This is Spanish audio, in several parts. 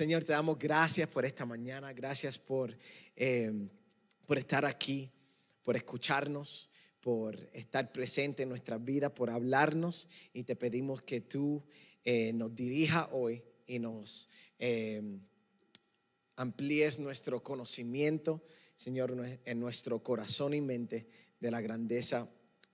Señor, te damos gracias por esta mañana, gracias por, eh, por estar aquí, por escucharnos, por estar presente en nuestras vidas, por hablarnos y te pedimos que tú eh, nos dirija hoy y nos eh, amplíes nuestro conocimiento, Señor, en nuestro corazón y mente de la grandeza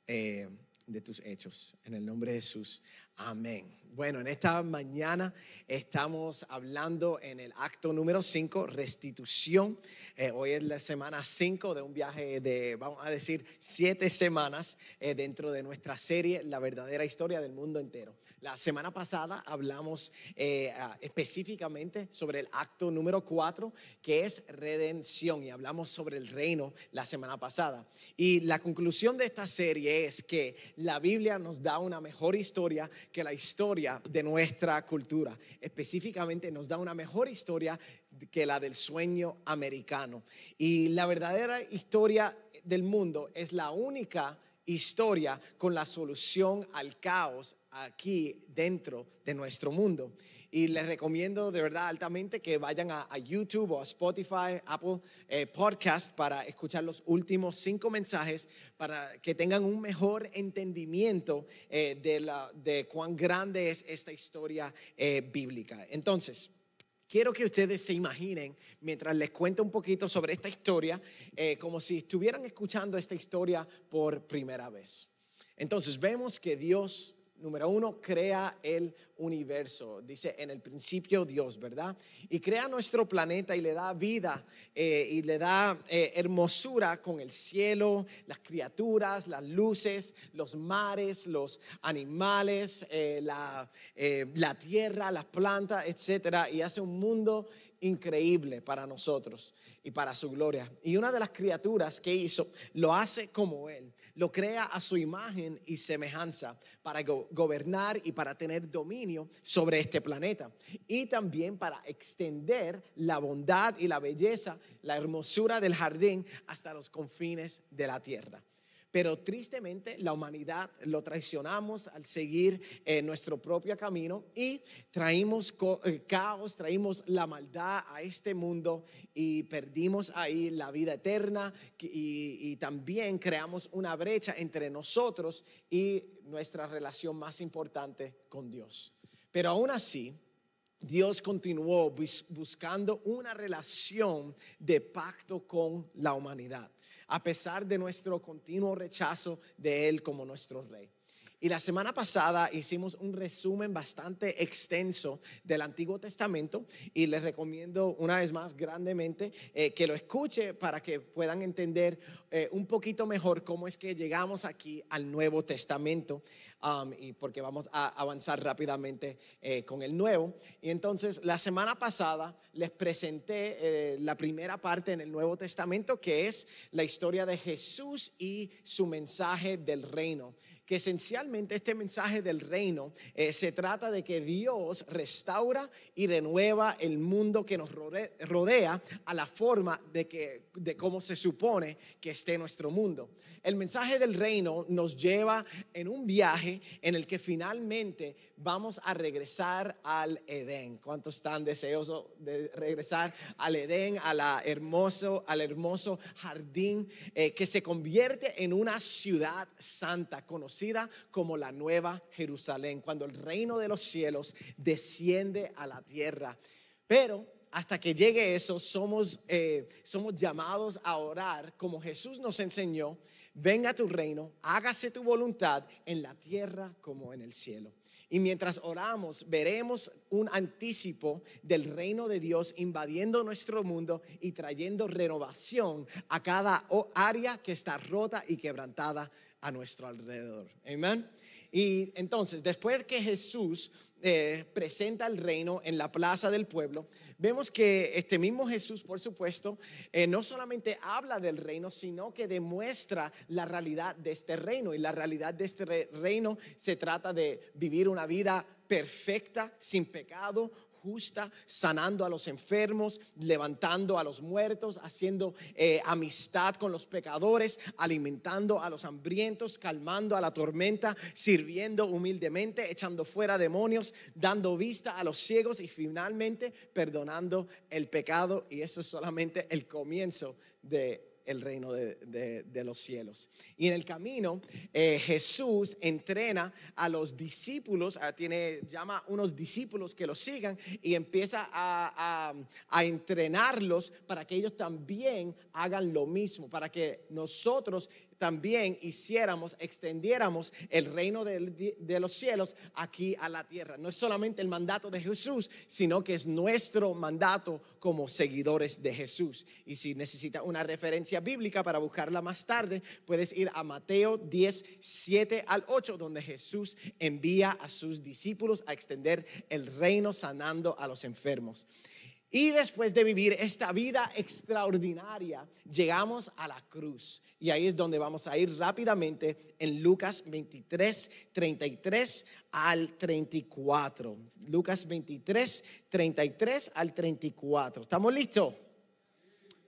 de tus hechos. En el nombre de Jesús. Amén. Bueno, en esta mañana estamos hablando en el acto número 5, restitución. Eh, hoy es la semana 5 de un viaje de, vamos a decir, siete semanas eh, dentro de nuestra serie La verdadera historia del mundo entero. La semana pasada hablamos eh, específicamente sobre el acto número 4, que es redención, y hablamos sobre el reino la semana pasada. Y la conclusión de esta serie es que la Biblia nos da una mejor historia que la historia de nuestra cultura. Específicamente nos da una mejor historia que la del sueño americano. Y la verdadera historia del mundo es la única historia con la solución al caos aquí dentro de nuestro mundo. Y les recomiendo de verdad altamente que vayan a, YouTube o a Spotify, Apple eh, Podcast para escuchar los últimos cinco mensajes para que tengan un mejor entendimiento eh, de, la, de cuán grande es esta historia eh, bíblica. Entonces, quiero que ustedes se imaginen, mientras les cuento un poquito sobre esta historia, como si estuvieran escuchando esta historia por primera vez. Entonces, vemos que Dios número uno, crea el universo. Dice en el principio Dios, ¿verdad? Y crea nuestro planeta y le da vida eh, y le da eh, hermosura con el cielo, las criaturas, las luces, los mares, los animales, eh, la, la tierra, las plantas, etcétera. Y hace un mundo increíble para nosotros y para su gloria. Y una de las criaturas que hizo lo hace como Él, lo crea a su imagen y semejanza para gobernar y para tener dominio sobre este planeta. Y también para extender la bondad y la belleza, la hermosura del jardín hasta los confines de la tierra. Pero tristemente la humanidad lo traicionamos al seguir eh, nuestro propio camino y traímos eh, caos, traímos la maldad a este mundo y perdimos ahí la vida eterna y, y también creamos una brecha entre nosotros y nuestra relación más importante con Dios. Pero aún así, Dios continuó buscando una relación de pacto con la humanidad a pesar de nuestro continuo rechazo de Él como nuestro Rey. Y la semana pasada hicimos un resumen bastante extenso del Antiguo Testamento y les recomiendo una vez más grandemente eh, que lo escuche para que puedan entender eh, un poquito mejor cómo es que llegamos aquí al Nuevo Testamento um, y porque vamos a avanzar rápidamente eh, con el Nuevo. Y entonces la semana pasada les presenté la primera parte en el Nuevo Testamento que es la historia de Jesús y su mensaje del reino que esencialmente este mensaje del reino eh, se trata de que Dios restaura y renueva el mundo que nos rodea a la forma de, que, de cómo se supone que esté nuestro mundo. El mensaje del reino nos lleva en un viaje en el que finalmente vamos a regresar al Edén. ¿Cuántos están deseosos de regresar al Edén, a hermoso, al hermoso jardín eh, que se convierte en una ciudad santa conocida como la Nueva Jerusalén, cuando el reino de los cielos desciende a la tierra? Pero hasta que llegue eso, somos, eh, somos llamados a orar como Jesús nos enseñó venga tu reino, hágase tu voluntad en la tierra como en el cielo. Y mientras oramos, veremos un anticipo del reino de Dios invadiendo nuestro mundo y trayendo renovación a cada área que está rota y quebrantada a nuestro alrededor. Amén. Y entonces, después que Jesús eh, presenta el reino en la plaza del pueblo, vemos que este mismo Jesús, por supuesto, eh, no solamente habla del reino, sino que demuestra la realidad de este reino. Y la realidad de este reino se trata de vivir una vida perfecta, sin pecado, justa, sanando a los enfermos, levantando a los muertos, haciendo eh, amistad con los pecadores, alimentando a los hambrientos, calmando a la tormenta, sirviendo humildemente, echando fuera demonios, dando vista a los ciegos y finalmente perdonando el pecado. Y eso es solamente el comienzo de el reino de, los cielos. Y en el camino, eh, Jesús entrena a los discípulos, tiene, llama unos discípulos que lo sigan y empieza a, a, entrenarlos para que ellos también hagan lo mismo, para que nosotros también hiciéramos, extendiéramos el reino de, los cielos aquí a la tierra. No es solamente el mandato de Jesús, sino que es nuestro mandato como seguidores de Jesús. Y si necesita una referencia bíblica para buscarla más tarde, puedes ir a Mateo 10, 7 al 8, donde Jesús envía a sus discípulos a extender el reino sanando a los enfermos. Y después de vivir esta vida extraordinaria, llegamos a la cruz. Y ahí es donde vamos a ir rápidamente en Lucas 23, 33 al 34. Lucas 23, 33 al 34. ¿Estamos listos?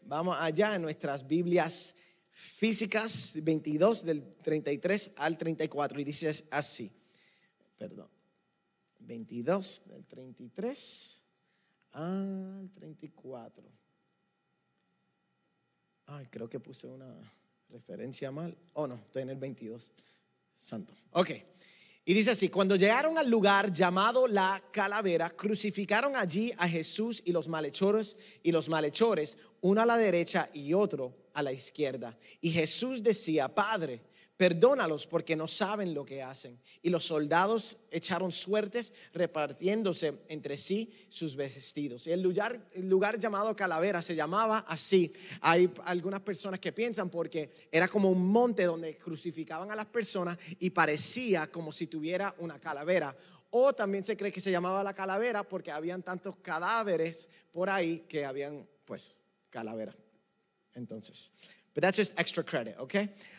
Vamos allá en nuestras Biblias físicas, 22 del 33 al 34. Y dice así, perdón, 22 del 33 al 34. Ay, creo que puse una referencia mal. Oh, no, estoy en el 22. Santo. Ok. Y dice así, cuando llegaron al lugar llamado la calavera, crucificaron allí a Jesús y los malhechores y los malhechores, uno a la derecha y otro a la izquierda. Y Jesús decía, Padre, perdónalos porque no saben lo que hacen. Y los soldados echaron suertes repartiéndose entre sí sus vestidos. El lugar, el lugar llamado Calavera se llamaba así. Hay algunas personas que piensan porque era como un monte donde crucificaban a las personas y parecía como si tuviera una calavera. O también se cree que se llamaba la calavera porque habían tantos cadáveres por ahí que habían pues calavera. Entonces, But that's just extra credit, ¿ok?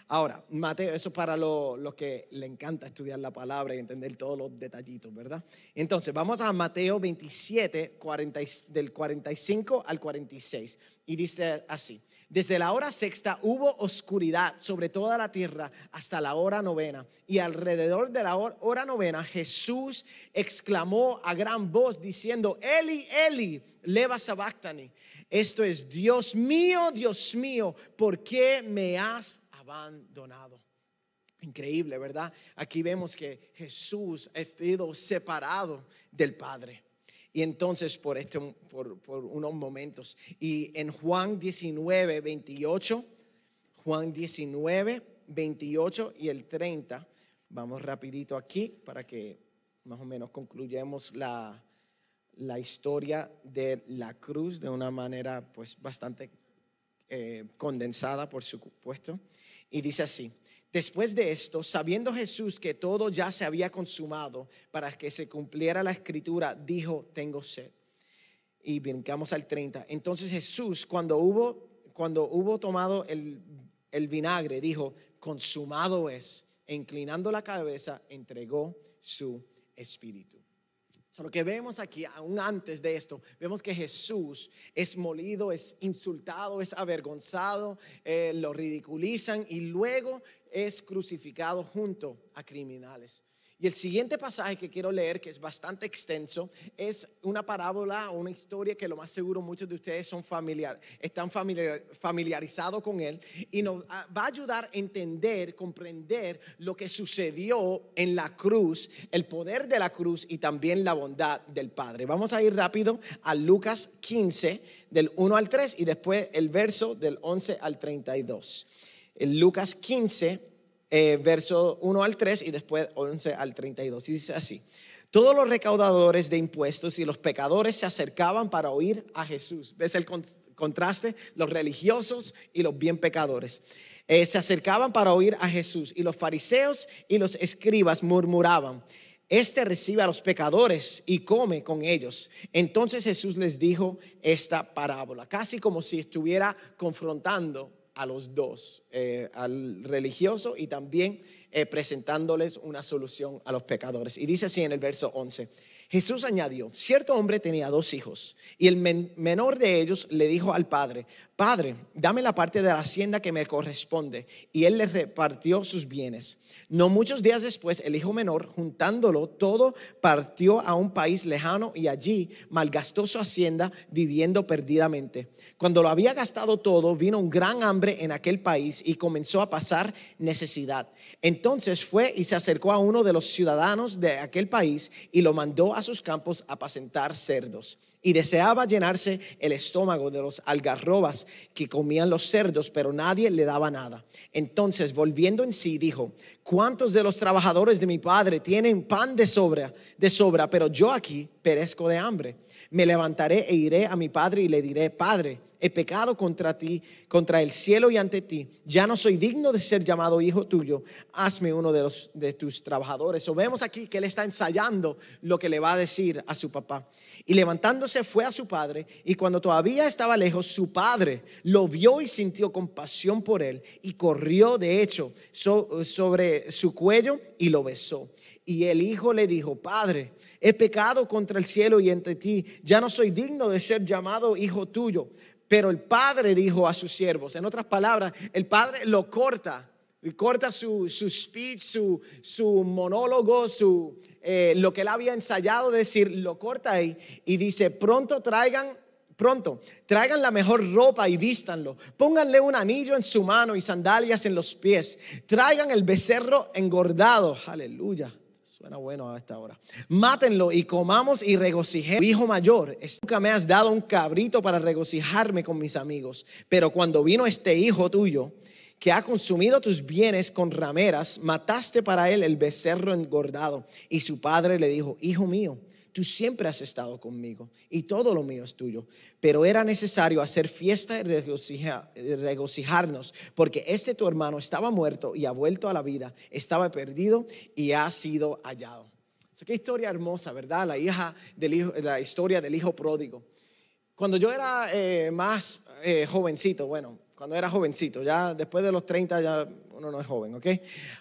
Ahora, Mateo, eso para lo, lo, que le encanta estudiar la palabra y entender todos los detallitos, ¿verdad? Entonces, vamos a Mateo 27, 40, del 45 al 46. Y dice así, desde la hora sexta hubo oscuridad sobre toda la tierra hasta la hora novena. Y alrededor de la hora novena Jesús exclamó a gran voz diciendo, Eli, Eli, leva sabactani esto es, Dios mío, Dios mío, ¿por qué me has abandonado? Increíble, ¿verdad? Aquí vemos que Jesús ha sido separado del Padre. Y entonces por, este, por, por unos momentos. Y en Juan 19, 28, Juan 19, 28 y el 30, vamos rapidito aquí para que más o menos concluyamos la, la historia de la cruz de una manera pues bastante eh, condensada, por supuesto. Y dice así, después de esto, sabiendo Jesús que todo ya se había consumado para que se cumpliera la escritura, dijo, tengo sed. Y brincamos al 30. Entonces Jesús, cuando hubo, cuando hubo tomado el, el vinagre, dijo, consumado es. E inclinando la cabeza, entregó su espíritu lo que vemos aquí, aún antes de esto, vemos que Jesús es molido, es insultado, es avergonzado, eh, lo ridiculizan y luego es crucificado junto a criminales. Y el siguiente pasaje que quiero leer, que es bastante extenso, es una parábola o una historia que lo más seguro muchos de ustedes son familiar, están familiarizados con él y nos va a ayudar a entender, comprender lo que sucedió en la cruz, el poder de la cruz y también la bondad del Padre. Vamos a ir rápido a Lucas 15 del 1 al 3 y después el verso del 11 al 32. En Lucas 15 eh, verso 1 al 3 y después 11 al 32. Y dice así, todos los recaudadores de impuestos y los pecadores se acercaban para oír a Jesús. ¿Ves el contraste? Los religiosos y los bien pecadores. Eh, se acercaban para oír a Jesús y los fariseos y los escribas murmuraban. Este recibe a los pecadores y come con ellos. Entonces Jesús les dijo esta parábola, casi como si estuviera confrontando a los dos, eh, al religioso y también eh, presentándoles una solución a los pecadores. Y dice así en el verso 11, Jesús añadió, cierto hombre tenía dos hijos y el menor de ellos le dijo al padre, Padre, dame la parte de la hacienda que me corresponde. Y él le repartió sus bienes. No muchos días después, el hijo menor, juntándolo todo, partió a un país lejano y allí malgastó su hacienda viviendo perdidamente. Cuando lo había gastado todo, vino un gran hambre en aquel país y comenzó a pasar necesidad. Entonces fue y se acercó a uno de los ciudadanos de aquel país y lo mandó a sus campos a apacentar cerdos y deseaba llenarse el estómago de los algarrobas que comían los cerdos, pero nadie le daba nada. Entonces, volviendo en sí, dijo, ¿cuántos de los trabajadores de mi padre tienen pan de sobra, de sobra, pero yo aquí perezco de hambre? Me levantaré e iré a mi padre y le diré, Padre, he pecado contra ti, contra el cielo y ante ti. Ya no soy digno de ser llamado hijo tuyo. Hazme uno de, los, de tus trabajadores. O vemos aquí que él está ensayando lo que le va a decir a su papá. Y levantándose fue a su padre y cuando todavía estaba lejos, su padre lo vio y sintió compasión por él y corrió de hecho sobre su cuello y lo besó. Y el hijo le dijo, Padre, he pecado contra el cielo y entre ti, ya no soy digno de ser llamado hijo tuyo. Pero el padre dijo a sus siervos, en otras palabras, el padre lo corta, corta su, su speech, su, su monólogo, su, eh, lo que él había ensayado decir, lo corta ahí y dice, pronto traigan pronto, traigan la mejor ropa y vístanlo. Pónganle un anillo en su mano y sandalias en los pies. Traigan el becerro engordado. Aleluya. Suena bueno a esta hora. Mátenlo y comamos y regocijemos. Hijo mayor, nunca me has dado un cabrito para regocijarme con mis amigos. Pero cuando vino este hijo tuyo, que ha consumido tus bienes con rameras, mataste para él el becerro engordado. Y su padre le dijo, hijo mío, tú siempre has estado conmigo y todo lo mío es tuyo. Pero era necesario hacer fiesta y regocijarnos, porque este tu hermano estaba muerto y ha vuelto a la vida, estaba perdido y ha sido hallado. qué historia hermosa, ¿verdad? La, hija del la historia del hijo pródigo. Cuando yo era eh, más eh, jovencito, bueno, cuando era jovencito, ya después de los 30 ya uno no es joven, ¿ok?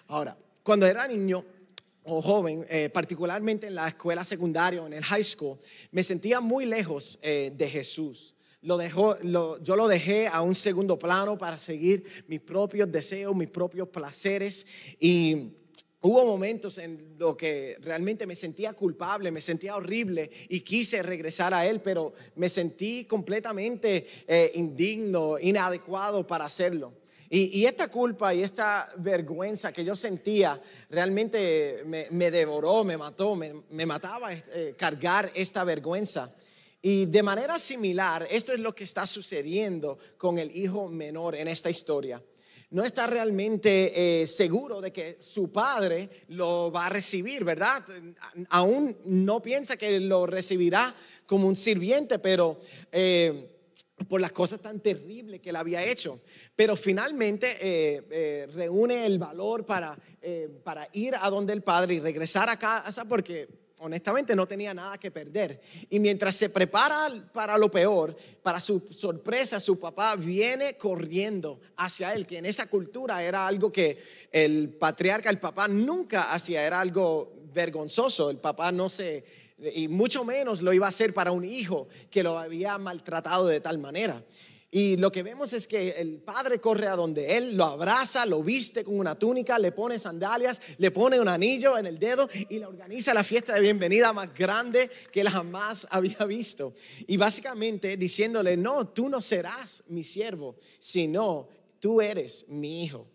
Ahora, cuando era niño, o joven, eh, particularmente en la escuela secundaria o en el high school, me sentía muy lejos eh, de Jesús. Lo dejó, yo lo dejé a un segundo plano para seguir mis propios deseos, mis propios placeres y Hubo momentos en los que realmente me sentía culpable, me sentía horrible y quise regresar a Él, pero me sentí completamente eh, indigno, inadecuado para hacerlo. Y, esta culpa y esta vergüenza que yo sentía realmente me, devoró, me mató, me, mataba eh, cargar esta vergüenza. Y de manera similar, esto es lo que está sucediendo con el hijo menor en esta historia. No está realmente eh, seguro de que su padre lo va a recibir, ¿verdad? Aún no piensa que lo recibirá como un sirviente, pero... Eh, por las cosas tan terribles que él había hecho. Pero finalmente eh, reúne el valor para, para ir a donde el padre y regresar a casa porque honestamente no tenía nada que perder. Y mientras se prepara para lo peor, para su sorpresa, su papá viene corriendo hacia él, que en esa cultura era algo que el patriarca, el papá nunca hacía, era algo vergonzoso. El papá no se y mucho menos lo iba a hacer para un hijo que lo había maltratado de tal manera. Y lo que vemos es que el padre corre a donde él, lo abraza, lo viste con una túnica, le pone sandalias, le pone un anillo en el dedo y le organiza la fiesta de bienvenida más grande que jamás había visto. Y básicamente diciéndole, no, tú no serás mi siervo, sino tú eres mi hijo.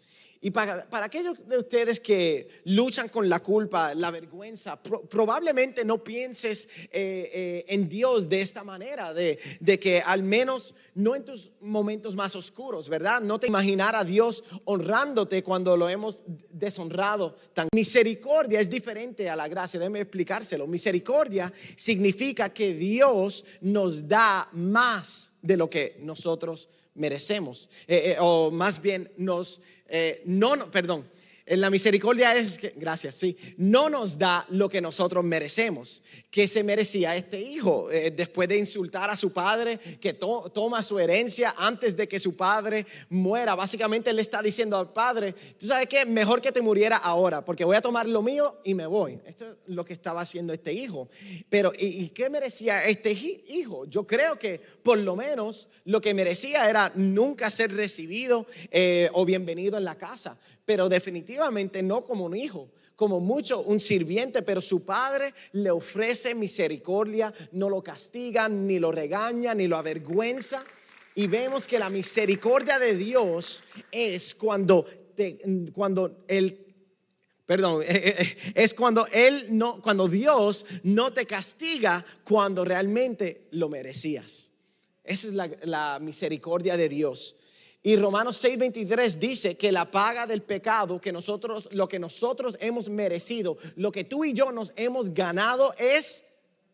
Y para, aquellos de ustedes que luchan con la culpa, la vergüenza, probablemente no pienses eh, eh, en Dios de esta manera, de, que al menos no en tus momentos más oscuros, ¿verdad? No te imaginar a Dios honrándote cuando lo hemos deshonrado. Tan misericordia es diferente a la gracia, déjeme explicárselo. Misericordia significa que Dios nos da más de lo que nosotros merecemos, eh, o más bien nos eh, no, no, perdón. En la misericordia es que, gracias, sí, no nos da lo que nosotros merecemos. Que se merecía este hijo eh, después de insultar a su padre, que toma su herencia antes de que su padre muera. Básicamente le está diciendo al padre, tú sabes qué, mejor que te muriera ahora, porque voy a tomar lo mío y me voy. Esto es lo que estaba haciendo este hijo. Pero, ¿y, qué merecía este hijo? Yo creo que por lo menos lo que merecía era nunca ser recibido eh, o bienvenido en la casa pero definitivamente no como un hijo, como mucho un sirviente, pero su padre le ofrece misericordia, no lo castiga, ni lo regaña, ni lo avergüenza. Y vemos que la misericordia de Dios es cuando, cuando él Perdón, es cuando él no, cuando Dios no te castiga cuando realmente lo merecías. Esa es la, la misericordia de Dios. Y Romanos 6:23 dice que la paga del pecado, que nosotros, lo que nosotros hemos merecido, lo que tú y yo nos hemos ganado es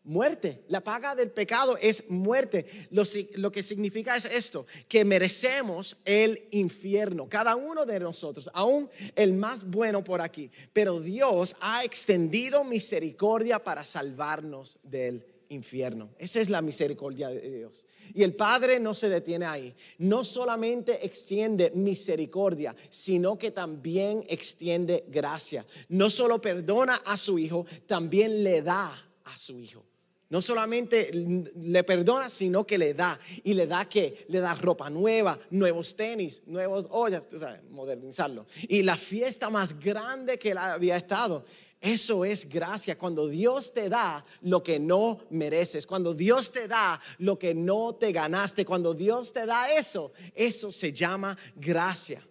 muerte. La paga del pecado es muerte. Lo, lo, que significa es esto, que merecemos el infierno, cada uno de nosotros, aún el más bueno por aquí. Pero Dios ha extendido misericordia para salvarnos del infierno. Esa es la misericordia de Dios. Y el Padre no se detiene ahí. No solamente extiende misericordia, sino que también extiende gracia. No solo perdona a su Hijo, también le da a su Hijo. No solamente le perdona, sino que le da. Y le da que le da ropa nueva, nuevos tenis, nuevos ollas, tú sabes, modernizarlo. Y la fiesta más grande que él había estado. Eso es gracia, cuando Dios te da lo que no mereces, cuando Dios te da lo que no te ganaste, cuando Dios te da eso, eso se llama gracia.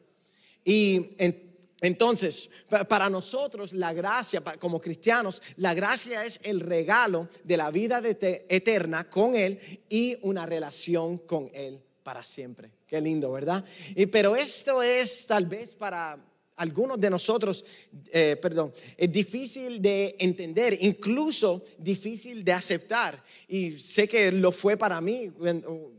Y entonces, para nosotros la gracia, como cristianos, la gracia es el regalo de la vida eterna con Él y una relación con Él para siempre. Qué lindo, ¿verdad? Y, pero esto es tal vez para algunos de nosotros, eh, perdón, es difícil de entender, incluso difícil de aceptar. Y sé que lo fue para mí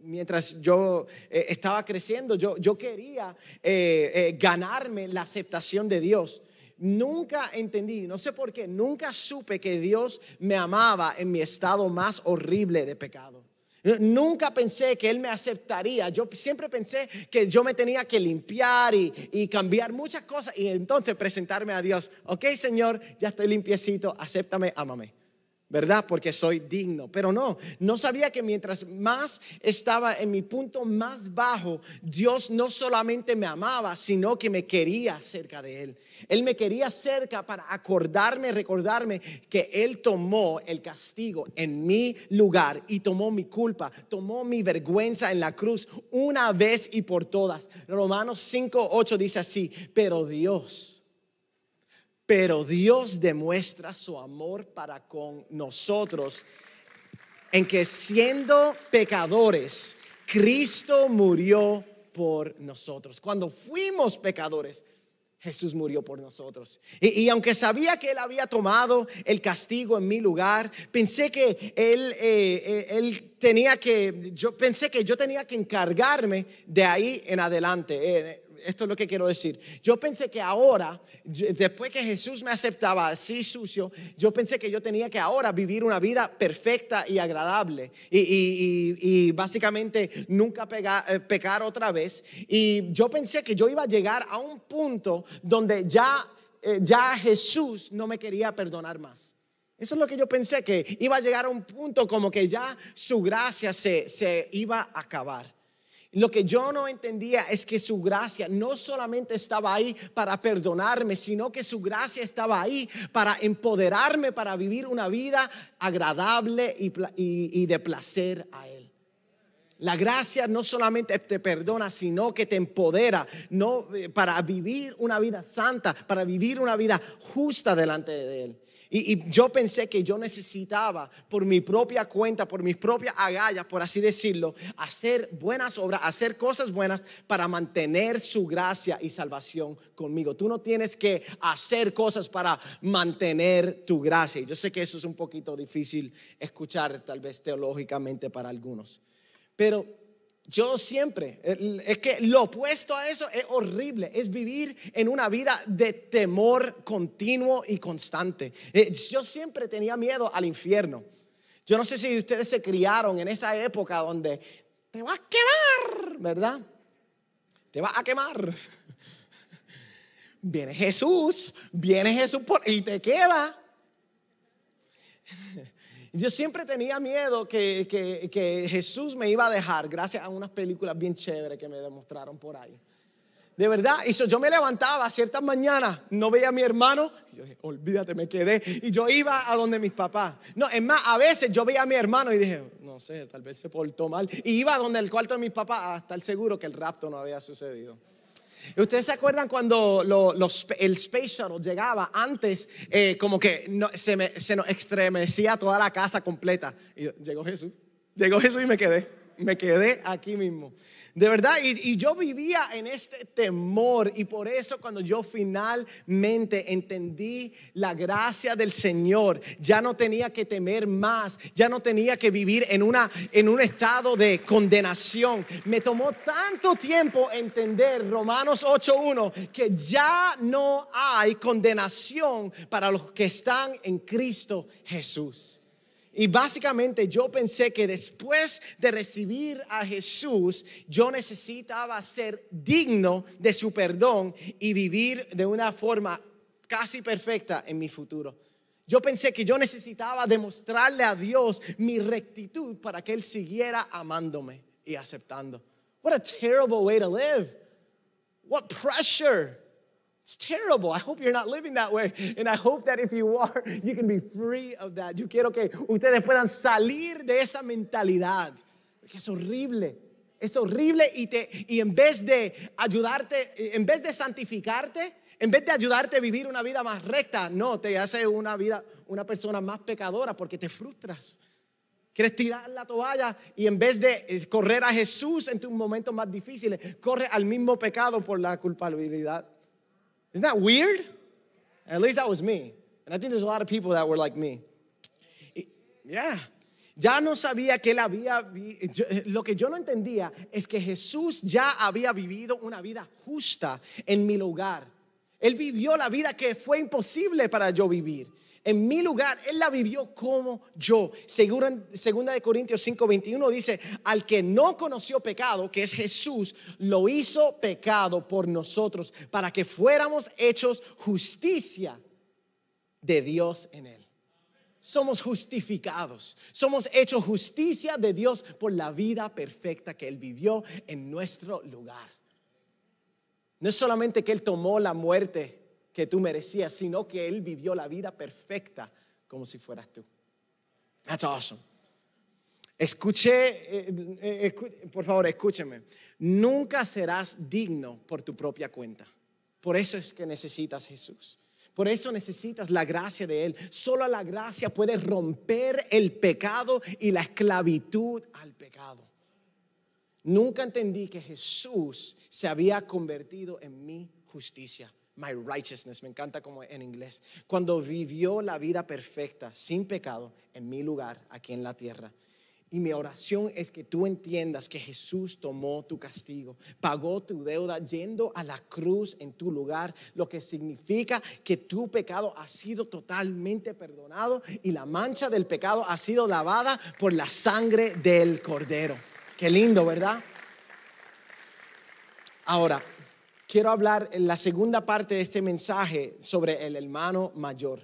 mientras yo eh, estaba creciendo. Yo, yo quería eh, ganarme la aceptación de Dios. Nunca entendí, no sé por qué, nunca supe que Dios me amaba en mi estado más horrible de pecado. Nunca pensé que Él me aceptaría. Yo siempre pensé que yo me tenía que limpiar y, cambiar muchas cosas y entonces presentarme a Dios. Ok, Señor, ya estoy limpiecito, acéptame, ámame. ¿Verdad? Porque soy digno. Pero no, no sabía que mientras más estaba en mi punto más bajo, Dios no solamente me amaba, sino que me quería cerca de Él. Él me quería cerca para acordarme, recordarme que Él tomó el castigo en mi lugar y tomó mi culpa, tomó mi vergüenza en la cruz una vez y por todas. Romanos 5, 8 dice así, pero Dios pero Dios demuestra su amor para con nosotros en que siendo pecadores, Cristo murió por nosotros. Cuando fuimos pecadores, Jesús murió por nosotros. Y, aunque sabía que Él había tomado el castigo en mi lugar, pensé que Él, eh, eh, él tenía que, yo pensé que yo tenía que encargarme de ahí en adelante. Eh, esto es lo que quiero decir. Yo pensé que ahora, después que Jesús me aceptaba así sucio, yo pensé que yo tenía que ahora vivir una vida perfecta y agradable y, básicamente nunca eh, pecar otra vez. Y yo pensé que yo iba a llegar a un punto donde ya, eh, ya Jesús no me quería perdonar más. Eso es lo que yo pensé, que iba a llegar a un punto como que ya su gracia se, se iba a acabar. Lo que yo no entendía es que su gracia no solamente estaba ahí para perdonarme, sino que su gracia estaba ahí para empoderarme, para vivir una vida agradable y, de placer a Él. La gracia no solamente te perdona, sino que te empodera no, eh, para vivir una vida santa, para vivir una vida justa delante de Él. Y, yo pensé que yo necesitaba, por mi propia cuenta, por mis propias agallas, por así decirlo, hacer buenas obras, hacer cosas buenas para mantener su gracia y salvación conmigo. Tú no tienes que hacer cosas para mantener tu gracia. Y yo sé que eso es un poquito difícil escuchar, tal vez teológicamente para algunos. Pero yo siempre, es que lo opuesto a eso es horrible, es vivir en una vida de temor continuo y constante. Eh, yo siempre tenía miedo al infierno. Yo no sé si ustedes se criaron en esa época donde te vas a quemar, ¿verdad? Te vas a quemar. Viene Jesús, viene Jesús y te queda. Yo siempre tenía miedo que, Jesús me iba a dejar gracias a unas películas bien chéveres que me demostraron por ahí. De verdad, y yo me levantaba ciertas mañanas, no veía a mi hermano, y yo dije, olvídate, me quedé. Y yo iba a donde mis papás. No, es más, a veces yo veía a mi hermano y dije, no sé, tal vez se portó mal. Y iba a donde el cuarto de mis papás a estar seguro que el rapto no había sucedido. ¿Ustedes se acuerdan cuando el Space Shuttle llegaba antes, eh, como que se, me, nos estremecía toda la casa completa? Y llegó Jesús, llegó Jesús y me quedé, me quedé aquí mismo. De verdad, y, yo vivía en este temor y por eso cuando yo finalmente entendí la gracia del Señor, ya no tenía que temer más, ya no tenía que vivir en, una, en un estado de condenación. Me tomó tanto tiempo entender Romanos 8.1 que ya no hay condenación para los que están en Cristo Jesús. Y básicamente yo pensé que después de recibir a Jesús, yo necesitaba ser digno de su perdón y vivir de una forma casi perfecta en mi futuro. Yo pensé que yo necesitaba demostrarle a Dios mi rectitud para que Él siguiera amándome y aceptando. What a terrible way to live. What pressure. It's terrible. I hope you're not living that way. And I hope that if you are, you can be free of that. Yo quiero que ustedes puedan salir de esa mentalidad. Porque es horrible. Es horrible y, te, y en vez de ayudarte, en vez de santificarte, en vez de ayudarte a vivir una vida más recta, no, te hace una vida, una persona más pecadora porque te frustras. Quieres tirar la toalla y en vez de eh, correr a Jesús en tus momentos más difíciles, corre al mismo pecado por la culpabilidad. Isn't that weird? At least that was me. And I think there's a lot of people that were like me. Yeah. Ya no sabía que él había, lo que yo no entendía es que Jesús ya había vivido una vida justa en mi lugar. Él vivió la vida que fue imposible para yo vivir en mi lugar, Él la vivió como yo. 2 de Corintios 5:21 dice, al que no conoció pecado, que es Jesús, lo hizo pecado por nosotros, para que fuéramos hechos justicia de Dios en Él. Somos justificados, somos hechos justicia de Dios por la vida perfecta que Él vivió en nuestro lugar. No es solamente que Él tomó la muerte que tú merecías, sino que Él vivió la vida perfecta como si fueras tú. That's awesome. Escuché, eh, eh, por favor, escúcheme. Nunca serás digno por tu propia cuenta. Por eso es que necesitas Jesús. Por eso necesitas la gracia de Él. Solo la gracia puede romper el pecado y la esclavitud al pecado. Nunca entendí que Jesús se había convertido en mi justicia my righteousness, me encanta como en inglés, cuando vivió la vida perfecta, sin pecado, en mi lugar, aquí en la tierra. Y mi oración es que tú entiendas que Jesús tomó tu castigo, pagó tu deuda yendo a la cruz en tu lugar, lo que significa que tu pecado ha sido totalmente perdonado y la mancha del pecado ha sido lavada por la sangre del cordero. Qué lindo, ¿verdad? Ahora, quiero hablar en la segunda parte de este mensaje sobre el hermano mayor.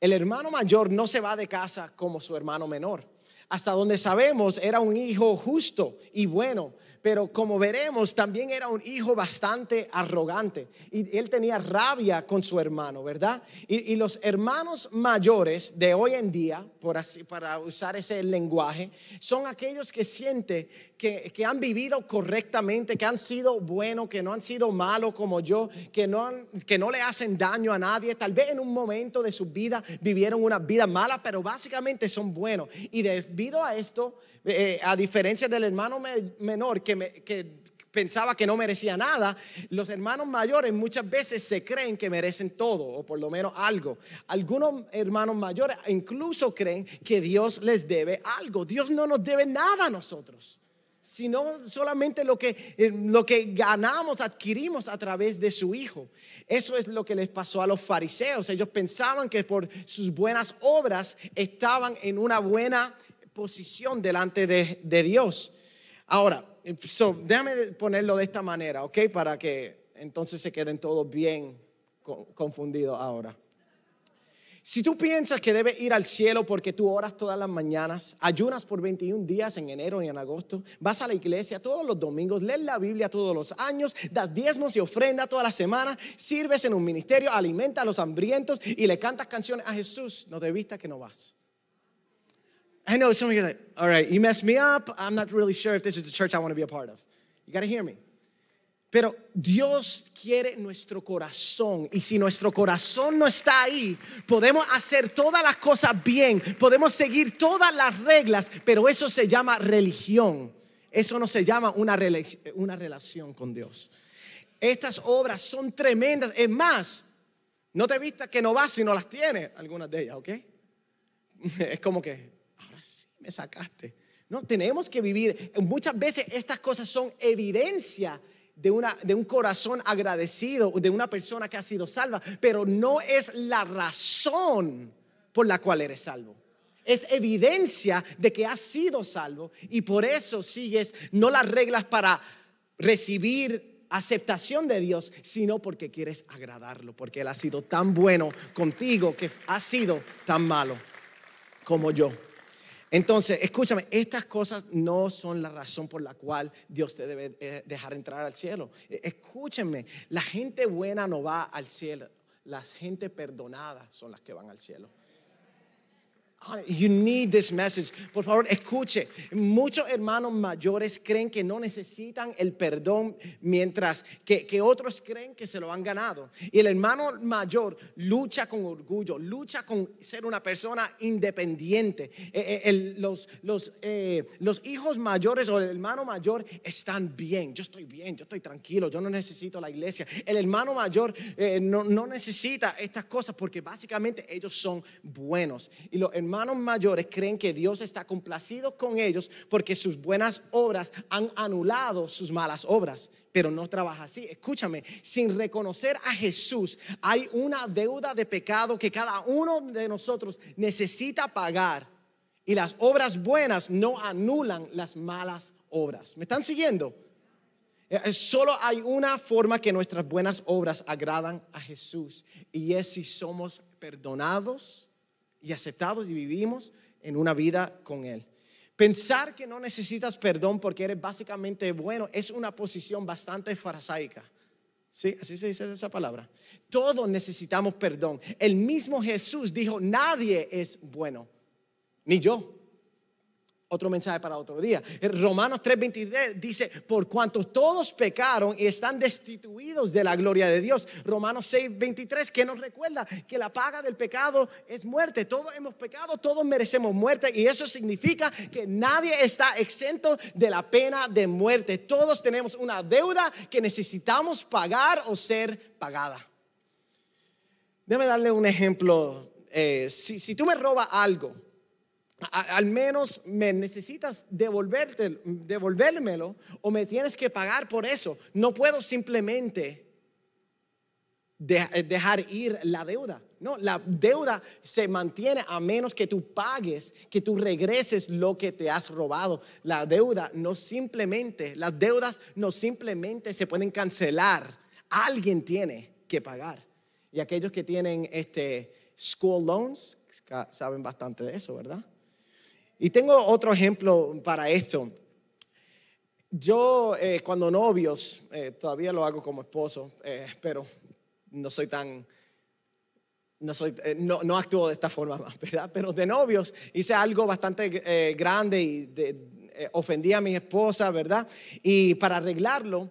El hermano mayor no se va de casa como su hermano menor. Hasta donde sabemos era un hijo justo y bueno, pero como veremos, también era un hijo bastante arrogante y él tenía rabia con su hermano, ¿verdad? Y, los hermanos mayores de hoy en día, por así, para usar ese lenguaje, son aquellos que sienten que, que, han vivido correctamente, que han sido buenos, que no han sido malos como yo, que no, que no le hacen daño a nadie. Tal vez en un momento de su vida vivieron una vida mala, pero básicamente son buenos. Y debido a esto, eh, a diferencia del hermano menor que, que pensaba que no merecía nada, los hermanos mayores muchas veces se creen que merecen todo o por lo menos algo. Algunos hermanos mayores incluso creen que Dios les debe algo. Dios no nos debe nada a nosotros. sino solamente lo que, eh, lo que ganamos, adquirimos a través de su Hijo. Eso es lo que les pasó a los fariseos. Ellos pensaban que por sus buenas obras estaban en una buena posición delante de, Dios. Ahora, so, déjame ponerlo de esta manera, ¿ok? Para que entonces se queden todos bien confundidos ahora. Si tú piensas que debes ir al cielo porque tú oras todas las mañanas, ayunas por 21 días en enero y en agosto, vas a la iglesia todos los domingos, lees la Biblia todos los años, das diezmos y ofrenda toda la semana, sirves en un ministerio, alimenta a los hambrientos y le cantas canciones a Jesús, no te vista que no vas. I know some of you are like, all right, you messed me up. I'm not really sure if this is the church I want to be a part of. You got to hear me. Pero Dios quiere nuestro corazón y si nuestro corazón no está ahí, podemos hacer todas las cosas bien, podemos seguir todas las reglas, pero eso se llama religión. Eso no se llama una, una relación con Dios. Estas obras son tremendas. Es más, no te vistas que no vas si no las tienes, algunas de ellas, ¿ok? Es como que, sacaste. No, tenemos que vivir. Muchas veces estas cosas son evidencia de, una, de un corazón agradecido, de una persona que ha sido salva, pero no es la razón por la cual eres salvo. Es evidencia de que has sido salvo y por eso sigues no las reglas para recibir aceptación de Dios, sino porque quieres agradarlo, porque Él ha sido tan bueno contigo que ha sido tan malo como yo. Entonces, escúchame, estas cosas no son la razón por la cual Dios te debe eh, dejar entrar al cielo. E, escúchenme, la gente buena no va al cielo, las gente perdonada son las que van al cielo. You need this message. Por favor, escuche. Muchos hermanos mayores creen que no necesitan el perdón, mientras que, que, otros creen que se lo han ganado. Y el hermano mayor lucha con orgullo, lucha con ser una persona independiente. Eh, eh, los, los, eh, los hijos mayores o el hermano mayor están bien. Yo estoy bien, yo estoy tranquilo, yo no necesito la iglesia. El hermano mayor no, no necesita estas cosas porque básicamente ellos son buenos. Y los hermanos mayores creen que Dios está complacido con ellos porque sus buenas obras han anulado sus malas obras. Pero no trabaja así. Escúchame, sin reconocer a Jesús hay una deuda de pecado que cada uno de nosotros necesita pagar. Y las obras buenas no anulan las malas obras. ¿Me están siguiendo? Eh, solo hay una forma que nuestras buenas obras agradan a Jesús y es si somos perdonados y aceptados y vivimos en una vida con Él. Pensar que no necesitas perdón porque eres básicamente bueno es una posición bastante farasaica. Sí, así se dice esa palabra. Todos necesitamos perdón. El mismo Jesús dijo, nadie es bueno, ni yo otro mensaje para otro día. Romanos 3:23 dice, por cuanto todos pecaron y están destituidos de la gloria de Dios. Romanos 6:23 que nos recuerda que la paga del pecado es muerte. Todos hemos pecado, todos merecemos muerte y eso significa que nadie está exento de la pena de muerte. Todos tenemos una deuda que necesitamos pagar o ser pagada. Déjame darle un ejemplo. Eh, si, si tú me robas algo, al menos me necesitas devolverte, devolvérmelo o me tienes que pagar por eso. No puedo simplemente dejar ir la deuda. No, la deuda se mantiene a menos que tú pagues, que tú regreses lo que te has robado. La deuda no simplemente, las deudas no simplemente se pueden cancelar. Alguien tiene que pagar. Y aquellos que tienen este school loans saben bastante de eso, ¿verdad? Y tengo otro ejemplo para esto. Yo eh, cuando novios, eh, todavía lo hago como esposo, eh, pero no soy tan, no, soy, no, no, actúo de esta forma más, ¿verdad? Pero de novios hice algo bastante grande y ofendí a mi esposa, ¿verdad? Y para arreglarlo,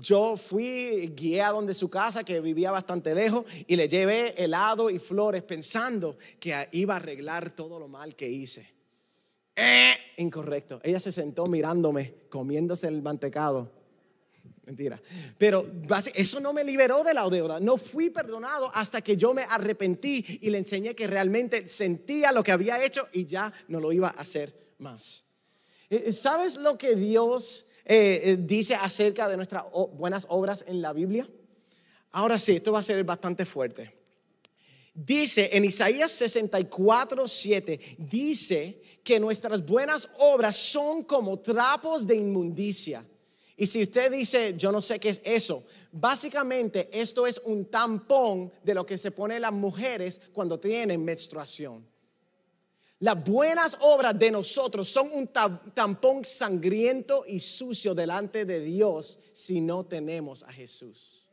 yo fui, guié a donde su casa, que vivía bastante lejos, y le llevé helado y flores pensando que iba a arreglar todo lo mal que hice. Eh, incorrecto. Ella se sentó mirándome, comiéndose el mantecado. Mentira. Pero eso no me liberó de la deuda. No fui perdonado hasta que yo me arrepentí y le enseñé que realmente sentía lo que había hecho y ya no lo iba a hacer más. Eh, ¿Sabes lo que Dios eh, eh, dice acerca de nuestras buenas obras en la Biblia? Ahora sí, esto va a ser bastante fuerte. Dice en Isaías 64, 7, dice que nuestras buenas obras son como trapos de inmundicia. Y si usted dice, yo no sé qué es eso, básicamente esto es un tampón de lo que se ponen las mujeres cuando tienen menstruación. Las buenas obras de nosotros son un ta- tampón sangriento y sucio delante de Dios si no tenemos a Jesús.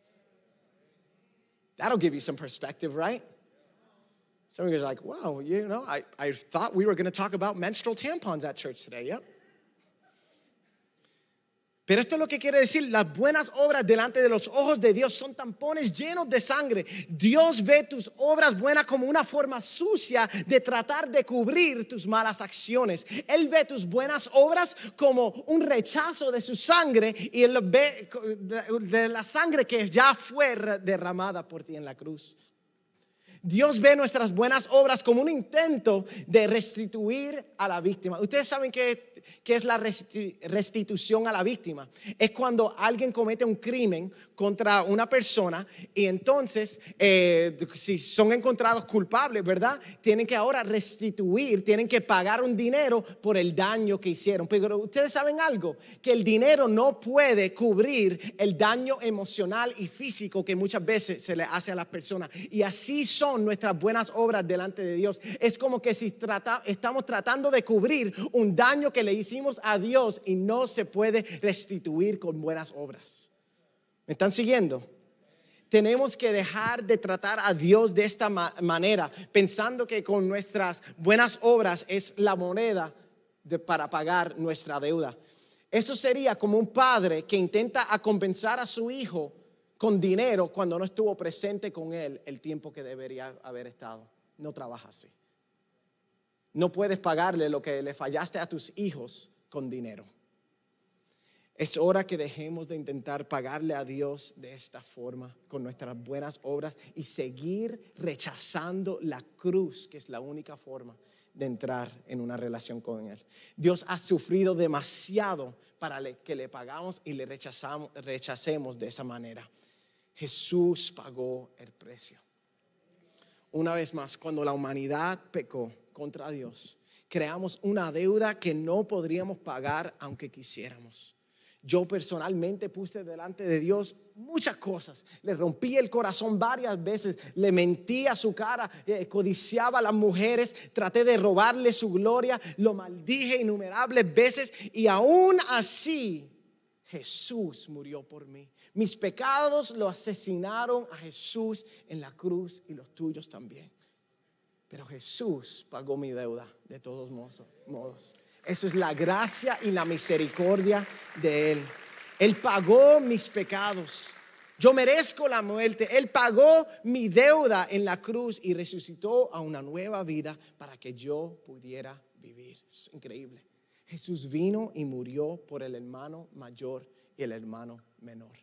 That'll give you some perspective, right? Some of like, wow, you know, I, I thought we were going to talk about menstrual tampons at church today. Yep. Pero esto es lo que quiere decir, las buenas obras delante de los ojos de Dios son tampones llenos de sangre. Dios ve tus obras buenas como una forma sucia de tratar de cubrir tus malas acciones. Él ve tus buenas obras como un rechazo de su sangre y él ve de la sangre que ya fue derramada por ti en la cruz. Dios ve nuestras buenas obras como un intento de restituir a la víctima. Ustedes saben qué, qué es la resti- restitución a la víctima. Es cuando alguien comete un crimen contra una persona y entonces, eh, si son encontrados culpables, ¿verdad? Tienen que ahora restituir, tienen que pagar un dinero por el daño que hicieron. Pero ustedes saben algo, que el dinero no puede cubrir el daño emocional y físico que muchas veces se le hace a las personas. Y así son nuestras buenas obras delante de Dios. Es como que si trata- estamos tratando de cubrir un daño que le hicimos a Dios y no se puede restituir con buenas obras. ¿Me están siguiendo? Tenemos que dejar de tratar a Dios de esta ma- manera, pensando que con nuestras buenas obras es la moneda para pagar nuestra deuda. Eso sería como un padre que intenta a compensar a su hijo con dinero cuando no estuvo presente con él el tiempo que debería haber estado. No trabaja así. No puedes pagarle lo que le fallaste a tus hijos con dinero. Es hora que dejemos de intentar pagarle a Dios de esta forma, con nuestras buenas obras, y seguir rechazando la cruz, que es la única forma de entrar en una relación con Él. Dios ha sufrido demasiado para que le pagamos y le rechazamos, rechacemos de esa manera. Jesús pagó el precio. Una vez más, cuando la humanidad pecó contra Dios, creamos una deuda que no podríamos pagar aunque quisiéramos. Yo personalmente puse delante de Dios muchas cosas. Le rompí el corazón varias veces, le mentí a su cara, eh, codiciaba a las mujeres, traté de robarle su gloria, lo maldije innumerables veces y aún así Jesús murió por mí. Mis pecados lo asesinaron a Jesús en la cruz y los tuyos también. Pero Jesús pagó mi deuda de todos modos-. Eso es la gracia y la misericordia de Él. Él pagó mis pecados. Yo merezco la muerte. Él pagó mi deuda en la cruz y resucitó a una nueva vida para que yo pudiera vivir. Es increíble. Jesús vino y murió por el hermano mayor y el hermano menor.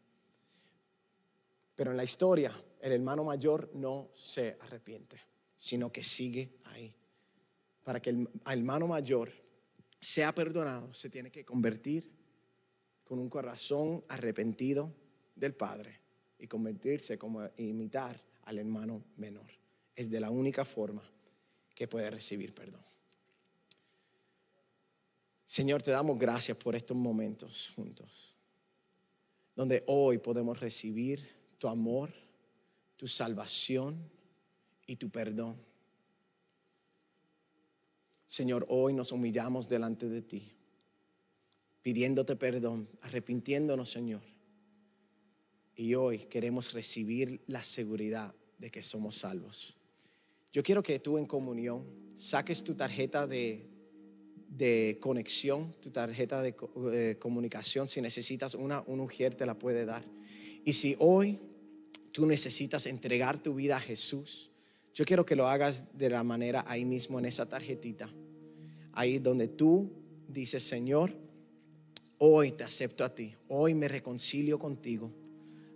Pero en la historia, el hermano mayor no se arrepiente, sino que sigue ahí. Para que el hermano mayor sea perdonado, se tiene que convertir con un corazón arrepentido del Padre y convertirse como imitar al hermano menor. Es de la única forma que puede recibir perdón. Señor, te damos gracias por estos momentos juntos, donde hoy podemos recibir tu amor, tu salvación y tu perdón. Señor, hoy nos humillamos delante de ti, pidiéndote perdón, arrepintiéndonos, Señor. Y hoy queremos recibir la seguridad de que somos salvos. Yo quiero que tú en comunión saques tu tarjeta de, de conexión, tu tarjeta de eh, comunicación. Si necesitas una, un ujier te la puede dar. Y si hoy tú necesitas entregar tu vida a Jesús, yo quiero que lo hagas de la manera ahí mismo en esa tarjetita. Ahí donde tú dices, Señor, hoy te acepto a ti, hoy me reconcilio contigo,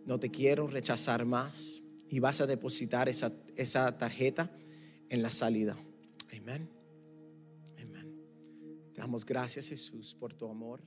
no te quiero rechazar más y vas a depositar esa, esa tarjeta en la salida. Amén. Damos gracias, Jesús, por tu amor.